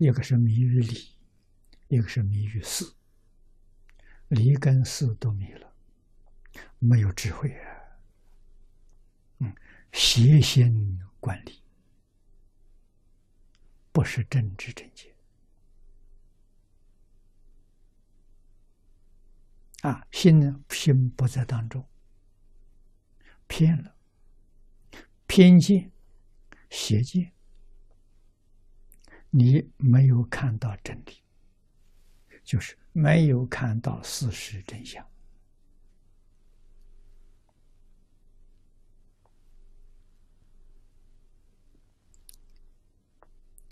一个是迷于理，一个是迷于事。理跟事都迷了，没有智慧啊！嗯，邪心管理，不是政治正见啊！心呢，心不在当中，偏了，偏见、邪见，你没有看到真理，就是没有看到事实真相。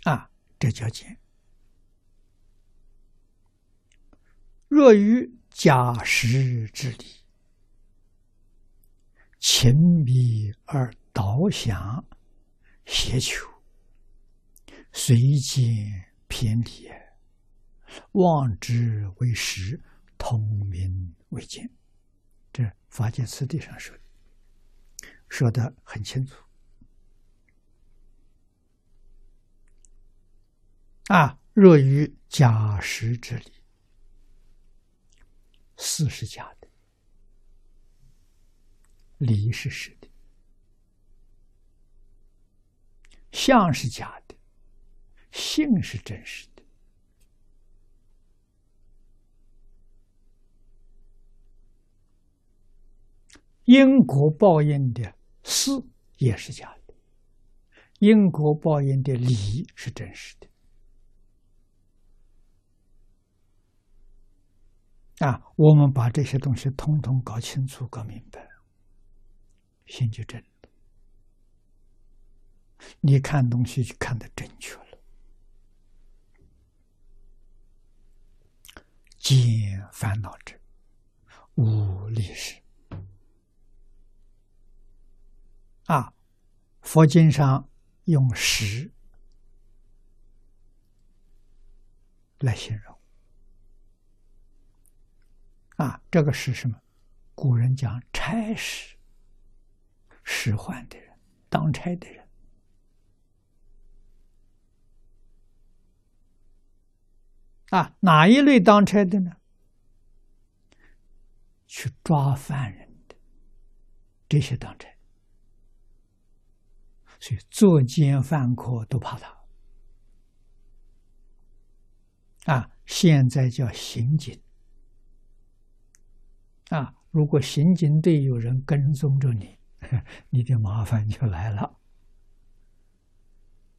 啊，这叫见。若于假实之理，情迷而导想邪求，随见偏离，望之为实，通名为见。这法界次第上说的，说的很清楚。啊，若于假实之理，事是假的，理是实的，相是假的，性是真实的。因果报应的事也是假的，因果报应的理是真实的。啊，我们把这些东西通通搞清楚、搞明白，心就正了。你看东西就看得正确了。尽烦恼之，无历史。啊，佛经上用“实”来形容。啊，这个是什么？古人讲差使、使唤的人、当差的人。啊，哪一类当差的呢？去抓犯人的这些当差，所以作奸犯科都怕他。啊，现在叫刑警。啊！如果刑警队有人跟踪着你，你的麻烦就来了。